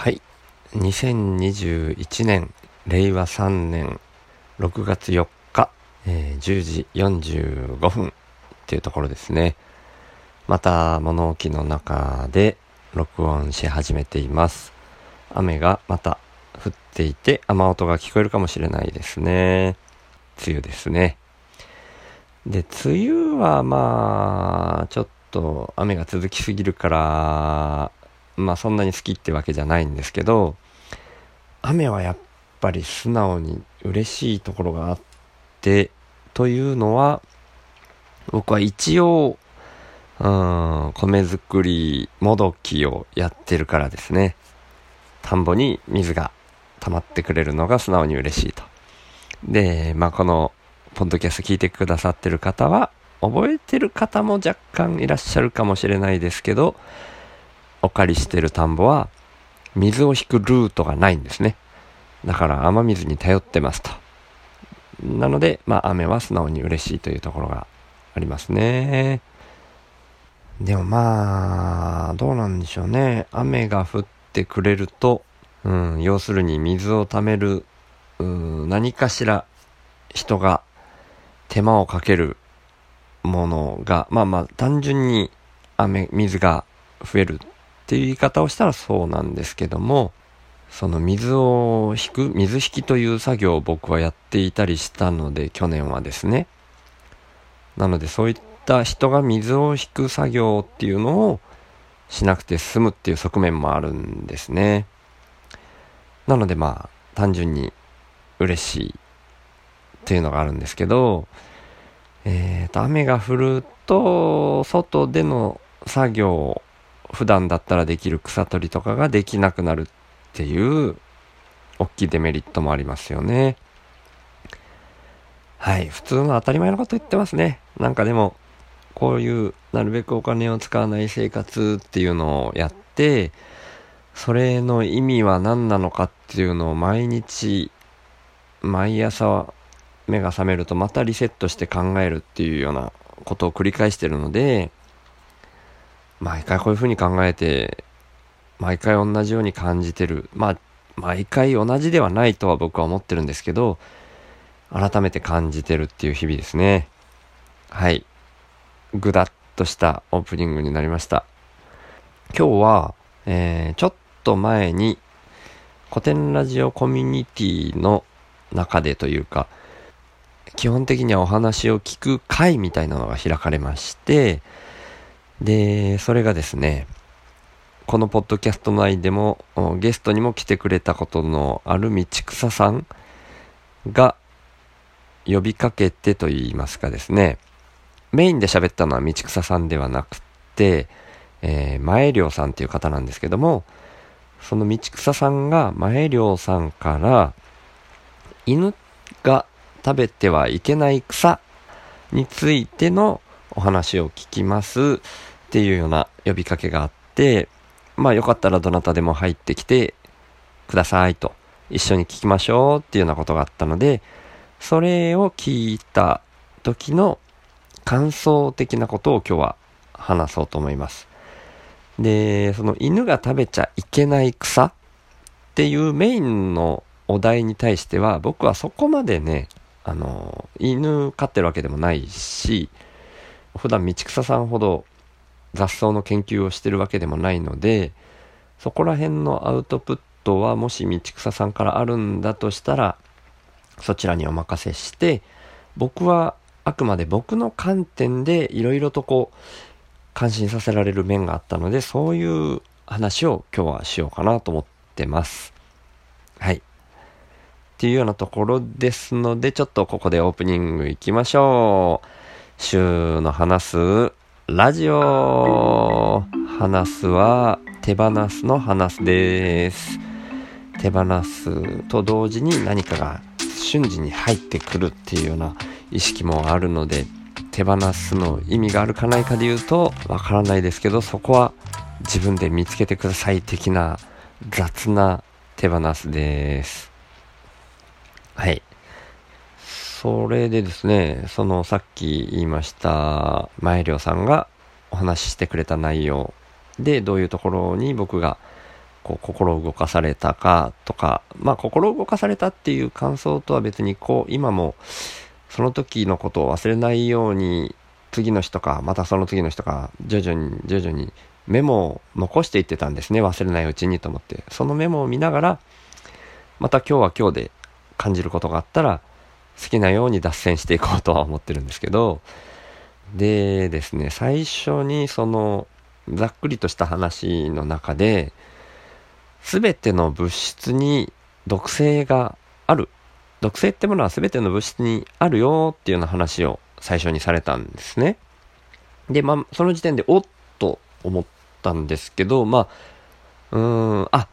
はい。2021年令和3年6月4日、えー、10時45分っていうところですね。また物置の中で録音し始めています。雨がまた降っていて雨音が聞こえるかもしれないですね。梅雨ですね。で梅雨はまあちょっと雨が続きすぎるからまあそんなに好きってわけじゃないんですけど雨はやっぱり素直に嬉しいところがあってというのは僕は一応うん米作りもどきをやってるからですね。田んぼに水が溜まってくれるのが素直に嬉しいと。でまあこのポッドキャスト聞いてくださってる方は覚えてる方も若干いらっしゃるかもしれないですけどお借りしてる田んぼは水を引くルートがないんですね。だから雨水に頼ってますと。なので、まあ雨は素直に嬉しいというところがありますね。でもまあ、どうなんでしょうね。雨が降ってくれると、うん、要するに水を貯める、うん、何かしら人が手間をかけるものが、まあまあ単純に雨、水が増えるっていう言い方をしたらそうなんですけども、その水を引く、水引きという作業を僕はやっていたりしたので、去年はですね。なのでそういった人が水を引く作業っていうのをしなくて済むっていう側面もあるんですね。なのでまあ、単純に嬉しいっていうのがあるんですけど、えっ、ー、と、雨が降ると、外での作業普段だったらできる草取りとかができなくなるっていう大きいデメリットもありますよね。はい。普通の当たり前のこと言ってますね。なんかでも、こういうなるべくお金を使わない生活っていうのをやって、それの意味は何なのかっていうのを毎日、毎朝目が覚めるとまたリセットして考えるっていうようなことを繰り返してるので、毎回こういうふうに考えて、毎回同じように感じてる。まあ、毎回同じではないとは僕は思ってるんですけど、改めて感じてるっていう日々ですね。はい。ぐだっとしたオープニングになりました。今日は、えー、ちょっと前に古典ラジオコミュニティの中でというか、基本的にはお話を聞く会みたいなのが開かれまして、で、それがですね、このポッドキャスト内でもゲストにも来てくれたことのある道草さんが呼びかけてと言いますかですね、メインで喋ったのは道草さんではなくて、えー、前涼さんっていう方なんですけども、その道草さんが前涼さんから犬が食べてはいけない草についてのお話を聞きます。っていうような呼びかけがあって、まあよかったらどなたでも入ってきてくださいと、一緒に聞きましょうっていうようなことがあったので、それを聞いた時の感想的なことを今日は話そうと思います。で、その犬が食べちゃいけない草っていうメインのお題に対しては僕はそこまでね、あの、犬飼ってるわけでもないし、普段道草さんほど雑草の研究をしてるわけでもないのでそこら辺のアウトプットはもし道草さんからあるんだとしたらそちらにお任せして僕はあくまで僕の観点でいろいろとこう感心させられる面があったのでそういう話を今日はしようかなと思ってます。はい。っていうようなところですのでちょっとここでオープニングいきましょう。週の話すラジオ話すは手放すの話です。手放すと同時に何かが瞬時に入ってくるっていうような意識もあるので手放すの意味があるかないかで言うとわからないですけどそこは自分で見つけてください的な雑な手放すです。はい。それでですね、そのさっき言いました前涼さんがお話ししてくれた内容でどういうところに僕がこう心を動かされたかとか、まあ心を動かされたっていう感想とは別にこう今もその時のことを忘れないように次の日とかまたその次の日とか徐々に徐々にメモを残していってたんですね忘れないうちにと思って。そのメモを見ながらまた今日は今日で感じることがあったら好きなように脱線していこうとは思ってるんですけどでですね最初にそのざっくりとした話の中で全ての物質に毒性がある。毒性ってものは全ての物質にあるよっていうような話を最初にされたんですね。でまあその時点でおっと思ったんですけどまあうーんあ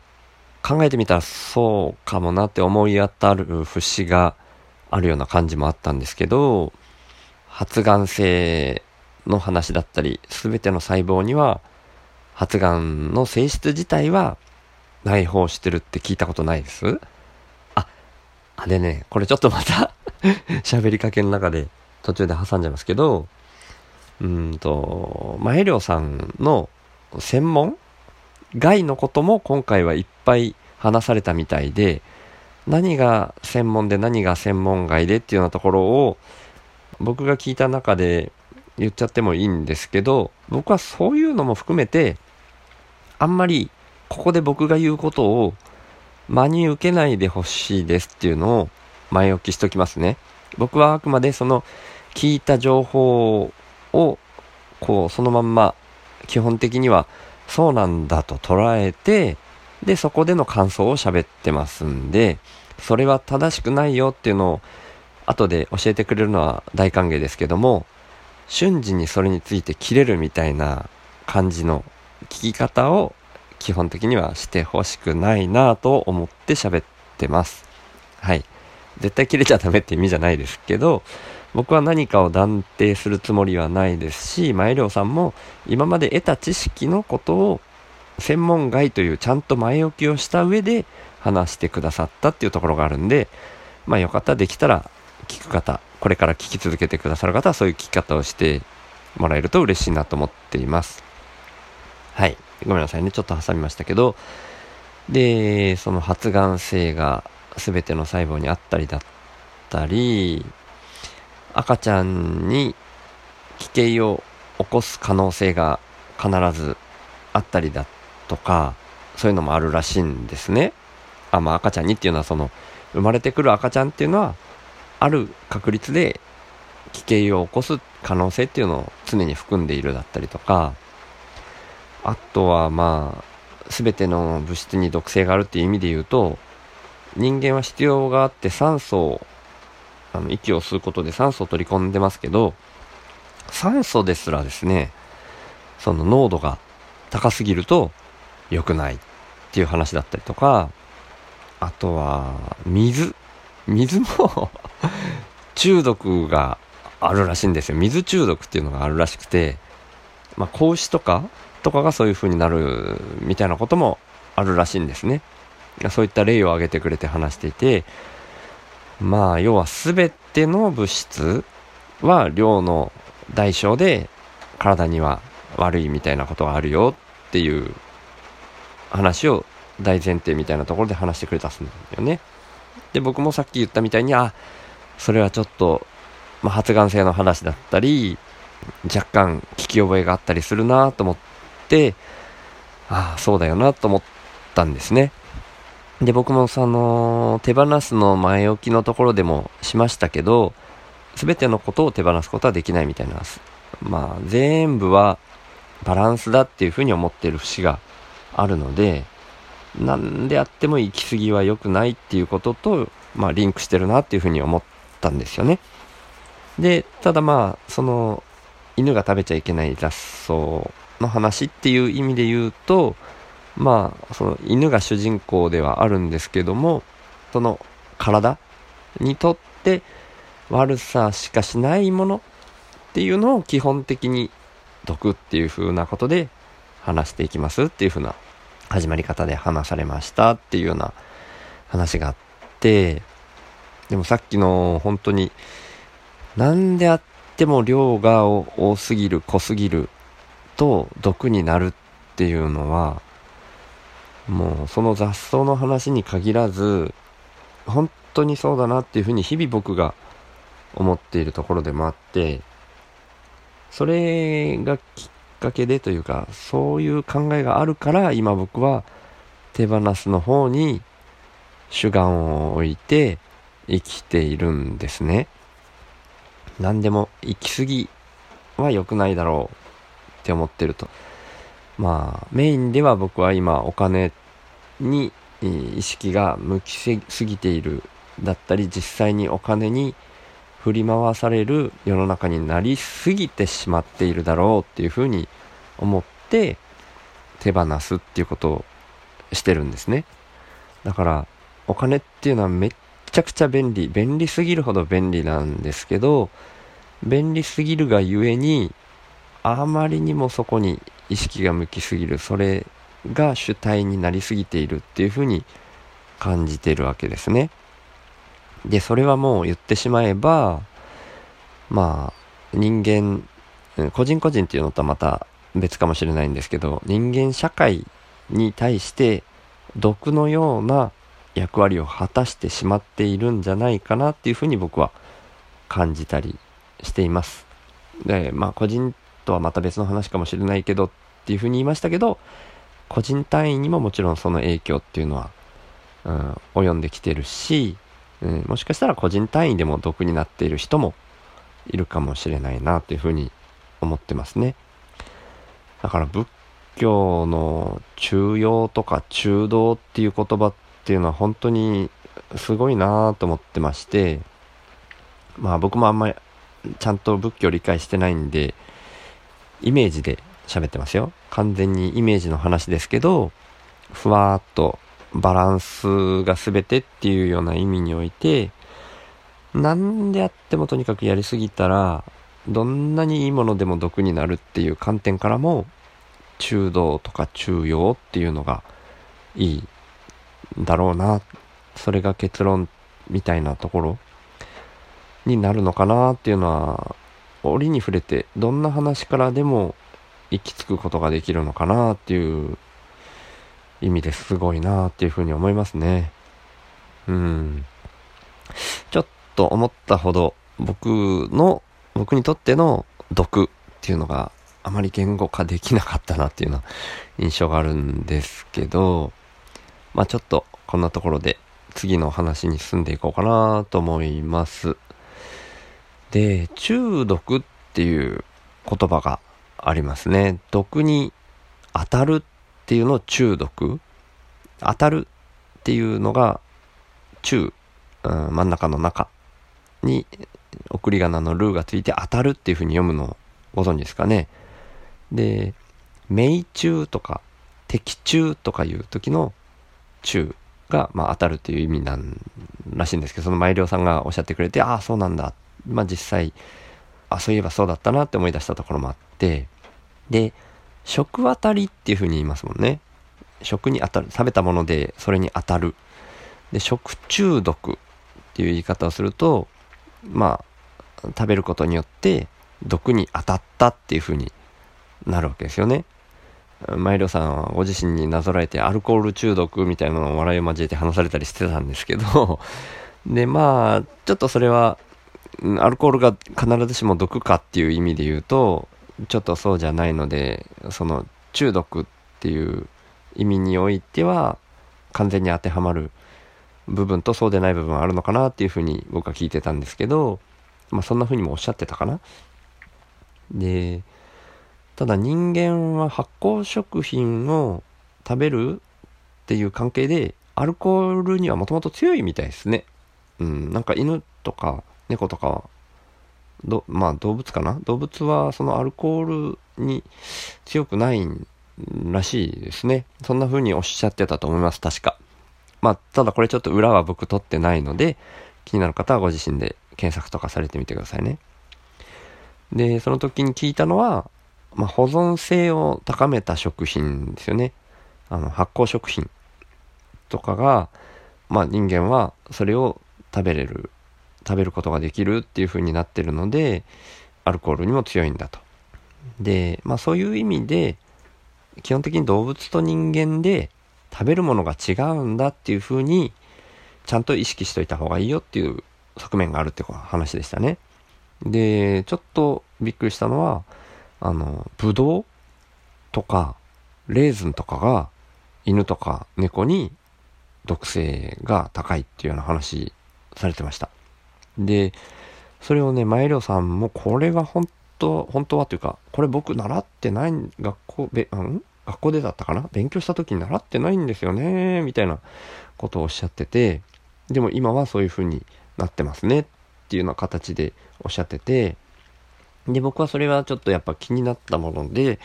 考えてみたらそうかもなって思い当たる節があるような感じもあったんですけど発がん性の話だったり全ての細胞には発がんの性質自体は内包してるって聞いたことないです？あ、あ、でね、これちょっとまた 喋りかけの中で途中で挟んじゃいますけど、うんと、前涼さんの専門外のことも今回はいっぱい話されたみたいで、何が専門で何が専門外でっていうようなところを僕が聞いた中で言っちゃってもいいんですけど、僕はそういうのも含めて、あんまりここで僕が言うことを真に受けないでほしいですっていうのを前置きしときますね。僕はあくまでその聞いた情報をこうそのまんま基本的にはそうなんだと捉えてでそこでの感想を喋ってますんでそれは正しくないよっていうのを後で教えてくれるのは大歓迎ですけども瞬時にそれについて切れるみたいな感じの聞き方を基本的にはしてほしくないなと思って喋ってます。はい。絶対切れちゃダメって意味じゃないですけど、僕は何かを断定するつもりはないですし、前涼さんも今まで得た知識のことを専門外というちゃんと前置きをした上で話してくださったっていうところがあるんで、まあよかったらできたら聞く方、これから聞き続けてくださる方はそういう聞き方をしてもらえると嬉しいなと思っています。はい。ごめんなさいね。ちょっと挟みましたけど、で、その発がん性が全ての細胞にあったりだったり、赤ちゃんに奇形を起こす可能性が必ずあったりだったりとか、そういうのもあるらしいんですね。あ、まあ赤ちゃんにっていうのはその、生まれてくる赤ちゃんっていうのは、ある確率で奇形を起こす可能性っていうのを常に含んでいるだったりとか、あとはまあ、すべての物質に毒性があるっていう意味で言うと、人間は必要があって酸素を、あの、息を吸うことで酸素を取り込んでますけど、酸素ですらですね、その濃度が高すぎると良くないっていう話だったりとか、あとは、水。水も 中毒があるらしいんですよ。水中毒っていうのがあるらしくて、まあ、格子とかとかがそういう風になるみたいなこともあるらしいんですね。そういった例を挙げてくれて話していて、まあ、要は全ての物質は量の代償で体には悪いみたいなことがあるよっていう話を大前提みたいなところで話してくれたんだよね。で、僕もさっき言ったみたいに、あ、それはちょっと、まあ、発がん性の話だったり、若干聞き覚えがあったりするなと思って、ああ、そうだよなと思ったんですね。で、僕もその、手放すの前置きのところでもしましたけど、すべてのことを手放すことはできないみたいな、まあ、全部はバランスだっていうふうに思ってる節があるので、なんであっても行き過ぎは良くないっていうことと、まあ、リンクしてるなっていうふうに思ったんですよね。で、ただまあ、その、犬が食べちゃいけない雑草の話っていう意味で言うと、まあ、その犬が主人公ではあるんですけども、その体にとって悪さしかしないものっていうのを基本的に毒っていう風なことで話していきますっていう風な始まり方で話されましたっていうような話があって、でもさっきの本当になんであっても量が多すぎる、濃すぎると毒になるっていうのは、もうその雑草の話に限らず本当にそうだなっていうふうに日々僕が思っているところでもあってそれがきっかけでというかそういう考えがあるから今僕は手放すの方に主眼を置いて生きているんですね。何でも行き過ぎは良くないだろうって思ってると。まあメインでは僕は今お金に意識が向きすぎているだったり実際にお金に振り回される世の中になりすぎてしまっているだろうっていうふうに思って手放すっていうことをしてるんですね。だからお金っていうのはめっちゃくちゃ便利。便利すぎるほど便利なんですけど便利すぎるがゆえにあまりにもそこに意識が向きすぎる。それが主体になりすぎているっていうふうに感じているわけですね。で、それはもう言ってしまえば、まあ、人間、個人個人っていうのとはまた別かもしれないんですけど、人間社会に対して毒のような役割を果たしてしまっているんじゃないかなっていうふうに僕は感じたりしています。で、まあ個人とはまた別の話かもしれないけどっていうふうに言いましたけど、個人単位にももちろんその影響っていうのは、うん、及んできてるし、うん、もしかしたら個人単位でも毒になっている人もいるかもしれないなというふうに思ってますね。だから仏教の中庸とか中道っていう言葉っていうのは本当にすごいなと思ってまして、まあ僕もあんまりちゃんと仏教理解してないんで、イメージで喋ってますよ。完全にイメージの話ですけど、ふわーっとバランスが全てっていうような意味において、何であってもとにかくやりすぎたら、どんなにいいものでも毒になるっていう観点からも、中道とか中庸っていうのがいいだろうな。それが結論みたいなところになるのかなっていうのは、折に触れてどんな話からでも行き着くことができるのかなっていう意味ですごいなっていうふうに思いますね。うん。ちょっと思ったほど僕の、僕にとっての毒っていうのがあまり言語化できなかったなっていうような印象があるんですけど、まあちょっとこんなところで次の話に進んでいこうかなと思います。で、中毒っていう言葉がありますね。毒に当たるっていうのを中毒。当たるっていうのが中、うん、真ん中の中に送り仮名のルーがついて当たるっていうふうに読むのをご存知ですかね。で、命中とか的中とかいう時の中が、まあ、当たるっていう意味なんらしいんですけど、そのイ良さんがおっしゃってくれて、ああ、そうなんだ。まあ実際、あ、そういえばそうだったなって思い出したところもあって、で、食当たりっていう風に言いますもんね。食に当たる。食べたものでそれに当たる。で、食中毒っていう言い方をすると、まあ、食べることによって毒に当たったっていう風になるわけですよね。マイロさんはご自身になぞらえてアルコール中毒みたいなのを笑いを交えて話されたりしてたんですけど で、まあ、ちょっとそれはアルコールが必ずしも毒かっていう意味で言うと、ちょっとそうじゃないので、その中毒っていう意味においては、完全に当てはまる部分とそうでない部分はあるのかなっていうふうに僕は聞いてたんですけど、まあそんなふうにもおっしゃってたかな。で、ただ人間は発酵食品を食べるっていう関係で、アルコールにはもともと強いみたいですね。うん、なんか犬とか猫とか、ど、まあ動物かな？動物はそのアルコールに強くないらしいですね。そんな風におっしゃってたと思います、確か。まあ、ただこれちょっと裏は僕取ってないので、気になる方はご自身で検索とかされてみてくださいね。で、その時に聞いたのは、まあ、保存性を高めた食品ですよね。あの、発酵食品とかが、まあ、人間はそれを食べれる食べることができるっていう風になってるのでアルコールにも強いんだと。で、まあそういう意味で基本的に動物と人間で食べるものが違うんだっていうふうに、ちゃんと意識しといた方がいいよっていう側面があるって話でしたね。で、ちょっとびっくりしたのは、あの、ぶどうとか、レーズンとかが、犬とか猫に毒性が高いっていうような話されてました。で、それをね、前涼さんもこれが本当、本当はというか、これ僕習ってない、学校、べ、うん？学校でだったかな？勉強した時に習ってないんですよね、みたいなことをおっしゃってて、でも今はそういう風になってますねっていうような形でおっしゃってて、で、僕はそれはちょっとやっぱ気になったもので、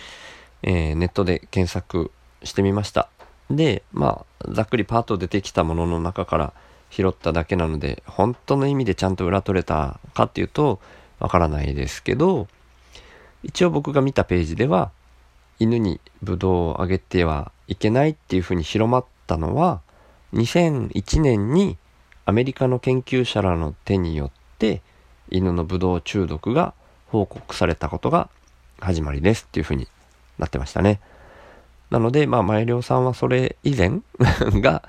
えー、ネットで検索してみました。で、まあ、ざっくりパート出てきたものの中から拾っただけなので、本当の意味でちゃんと裏取れたかっていうと、わからないですけど、一応僕が見たページでは、犬にブドウをあげてはいけないっていうふうに広まったのは、2001年にアメリカの研究者らの手によって犬のブドウ中毒が報告されたことが始まりですっていうふうになってましたね。なので、まあ、前涼さんはそれ以前 が、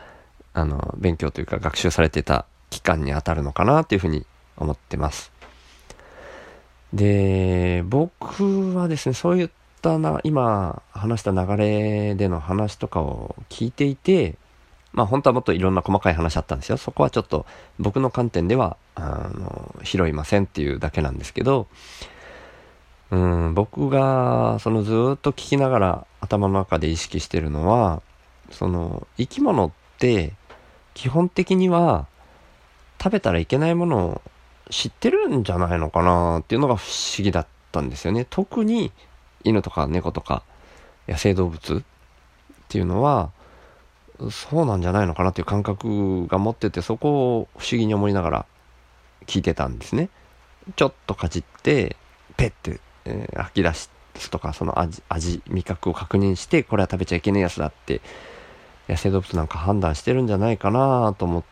あの、勉強というか学習されてた期間に当たるのかなっていうふうに思ってます。で、僕はですね、そういったな、今話した流れでの話とかを聞いていて、まあ本当はもっといろんな細かい話あったんですよ。そこはちょっと僕の観点では、あの、拾いませんっていうだけなんですけど、うん、僕が、そのずっと聞きながら頭の中で意識してるのは、その、生き物って、基本的には、食べたらいけないものを知ってるんじゃないのかなっていうのが不思議だったんですよね。特に、犬とか猫とか、野生動物っていうのは、そうなんじゃないのかなっていう感覚が持ってて、そこを不思議に思いながら聞いてたんですね。ちょっとかじって、ペッて、えー、吐き出すとか、その味、味、味覚を確認して、これは食べちゃいけないやつだって、野生動物なんか判断してるんじゃないかなと思っ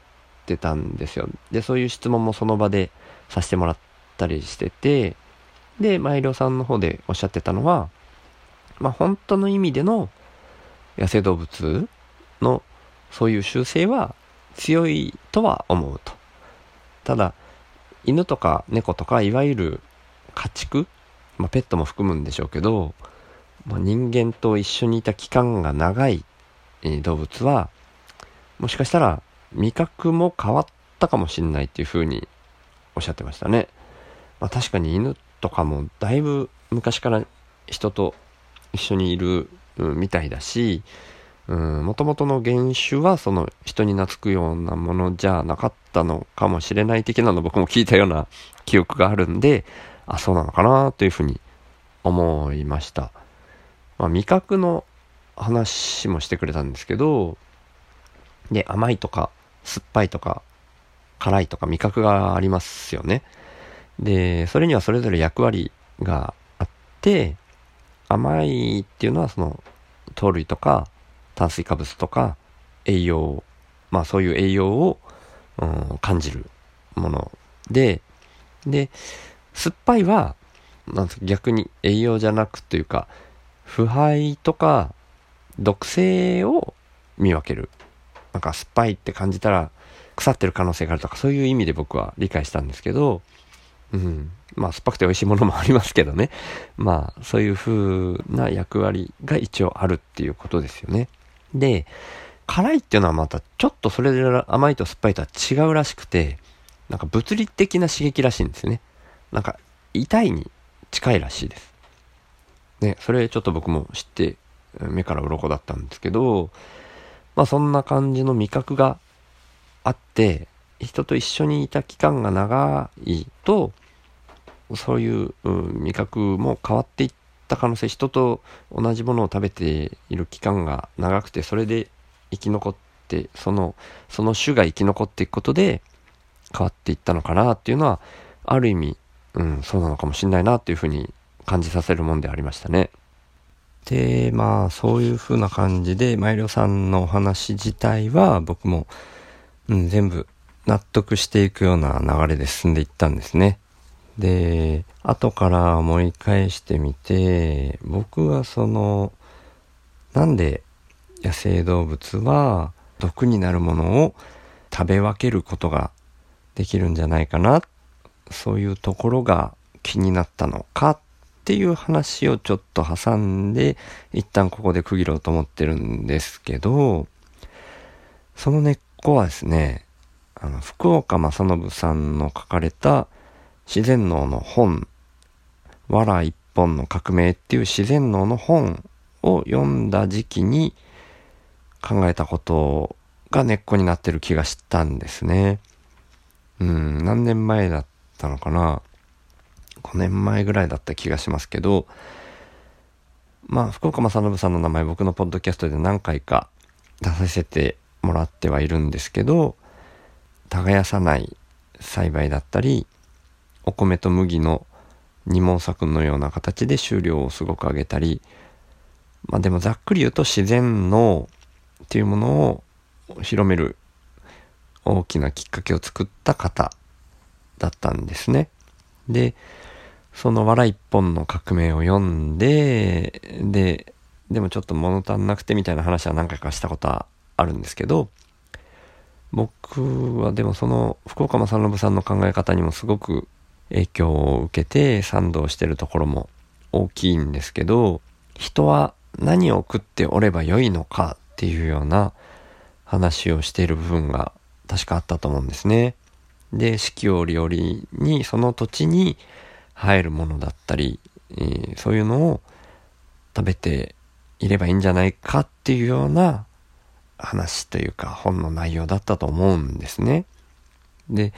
てたんですよ。で、そういう質問もその場でさせてもらったりしてて、で、マイリョさんの方でおっしゃってたのは、まあ本当の意味での野生動物のそういう習性は強いとは思うと。ただ、犬とか猫とかいわゆる家畜、まあ、ペットも含むんでしょうけど、まあ、人間と一緒にいた期間が長い、え、動物はもしかしたら味覚も変わったかもしれないっていうふうにおっしゃってましたね。まあ、確かに犬とかもだいぶ昔から人と一緒にいるみたいだし、もともとの原種はその人に懐くようなものじゃなかったのかもしれない的なの僕も聞いたような記憶があるんで、あ、そうなのかなというふうに思いました。まあ、味覚の話もしてくれたんですけど、で、甘いとか酸っぱいとか辛いとか味覚がありますよね。で、それにはそれぞれ役割があって、甘いっていうのはその糖類とか炭水化物とか栄養、まあそういう栄養を、うん、感じるもので、で、酸っぱいは、なん逆に栄養じゃなくというか、腐敗とか毒性を見分ける。なんか酸っぱいって感じたら腐ってる可能性があるとか、そういう意味で僕は理解したんですけど、うん。まあ、酸っぱくて美味しいものもありますけどね。まあ、そういう風な役割が一応あるっていうことですよね。で、辛いっていうのはまたちょっとそれで甘いと酸っぱいとは違うらしくて、なんか物理的な刺激らしいんですよね。なんか痛いに近いらしいです。ね、それちょっと僕も知って目から鱗だったんですけど、まあそんな感じの味覚があって、人と一緒にいた期間が長いと、そういう、うん、味覚も変わっていった可能性、人と同じものを食べている期間が長くて、それで生き残って、その、その種が生き残っていくことで変わっていったのかなっていうのは、ある意味、うん、そうなのかもしれないなっていうふうに感じさせるもんでありましたね。で、まあ、そういう風な感じで、マイリョさんのお話自体は僕も、うん、全部納得していくような流れで進んでいったんですね。で、後から思い返してみて、僕はその、なんで野生動物は毒になるものを食べ分けることができるんじゃないかなっそういうところが気になったのかっていう話をちょっと挟んで一旦ここで区切ろうと思ってるんですけどその根っこはですねあの福岡正信さんの書かれた自然農の本「わら一本の革命」っていう自然農の本を読んだ時期に考えたことが根っこになってる気がしたんですね。うん、何年前だったのかな。5年前ぐらいだった気がしますけど、まあ、福岡正信さんの名前僕のポッドキャストで何回か出させてもらってはいるんですけど、耕さない栽培だったり、お米と麦の二毛作のような形で収量をすごく上げたり、まあでもざっくり言うと自然のっていうものを広める大きなきっかけを作った方だったんですね。で、その笑一本の革命を読んで、で、でもちょっと物足んなくてみたいな話は何回かしたことはあるんですけど、僕はでもその福岡正信さんの考え方にもすごく影響を受けて賛同してるところも大きいんですけど、人は何を食っておればよいのかっていうような話をしている部分が確かあったと思うんですね。で、四季折々にその土地に生えるものだったり、えー、そういうのを食べていればいいんじゃないかっていうような話というか本の内容だったと思うんですね。で、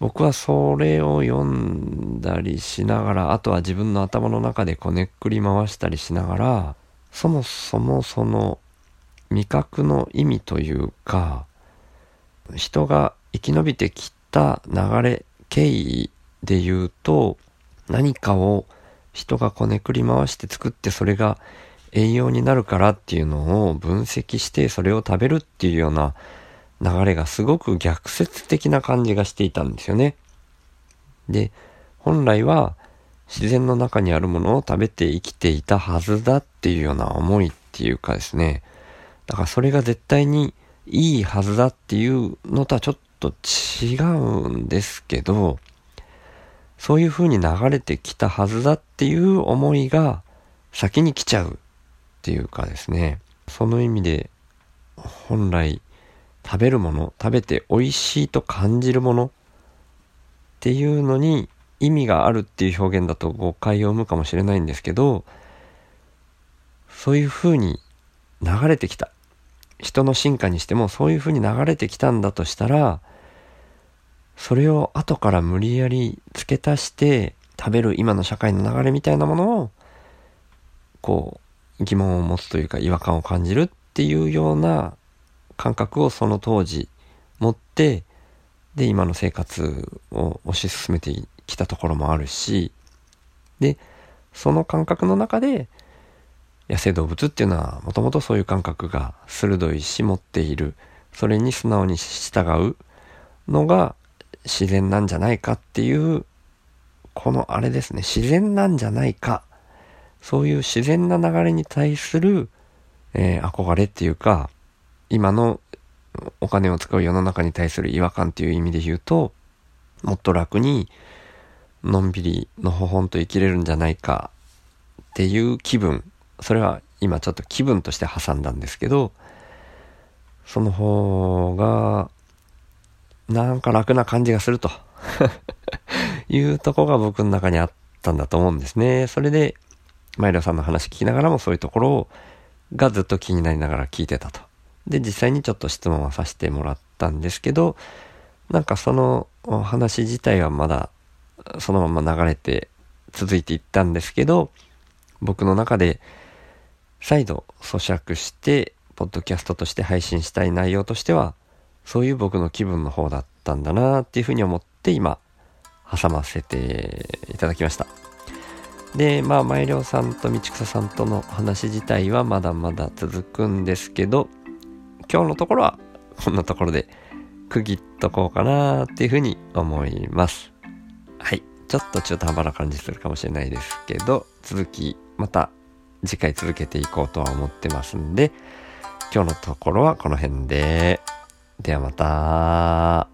僕はそれを読んだりしながら、あとは自分の頭の中でこねっくり回したりしながら、そもそもその味覚の意味というか、人が生き延びてきた流れ、経緯で言うと、何かを人がこねくり回して作ってそれが栄養になるからっていうのを分析してそれを食べるっていうような流れがすごく逆説的な感じがしていたんですよね。で、本来は自然の中にあるものを食べて生きていたはずだっていうような思いっていうかですね。だからそれが絶対にいいはずだっていうのとはちょっと違うんですけど、そういう風に流れてきたはずだっていう思いが先に来ちゃうっていうかですね、その意味で本来食べるもの、食べて美味しいと感じるものっていうのに意味があるっていう表現だと誤解を生むかもしれないんですけど、そういう風に流れてきた。人の進化にしてもそういう風に流れてきたんだとしたら、それを後から無理やり付け足して食べる今の社会の流れみたいなものを、こう、疑問を持つというか違和感を感じるっていうような感覚をその当時持って、で、今の生活を推し進めてきたところもあるし、で、その感覚の中で、野生動物っていうのはもともとそういう感覚が鋭いし持っている。それに素直に従うのが自然なんじゃないかっていう、このあれですね、自然なんじゃないか。そういう自然な流れに対する、えー、憧れっていうか、今のお金を使う世の中に対する違和感っていう意味で言うと、もっと楽に、のんびりのほほんと生きれるんじゃないか。っていう気分。それは今ちょっと気分として挟んだんですけど、その方が、なんか楽な感じがすると いうとこが僕の中にあったんだと思うんですね。それで、マイロさんの話聞きながらもそういうところを、がずっと気になりながら聞いてたと。で、実際にちょっと質問はさせてもらったんですけど、なんかその話自体はまだそのまま流れて続いていったんですけど、僕の中で再度咀嚼して、ポッドキャストとして配信したい内容としては、そういう僕の気分の方だったんだなっていうふうに思って今、挟ませていただきました。で、まあ、前涼さんと道草さんとの話自体はまだまだ続くんですけど、今日のところはこんなところで区切っとこうかなっていうふうに思います。はい。ちょっと中途半端な感じするかもしれないですけど、続きまた次回続けていこうとは思ってますんで、今日のところはこの辺で。ではまた。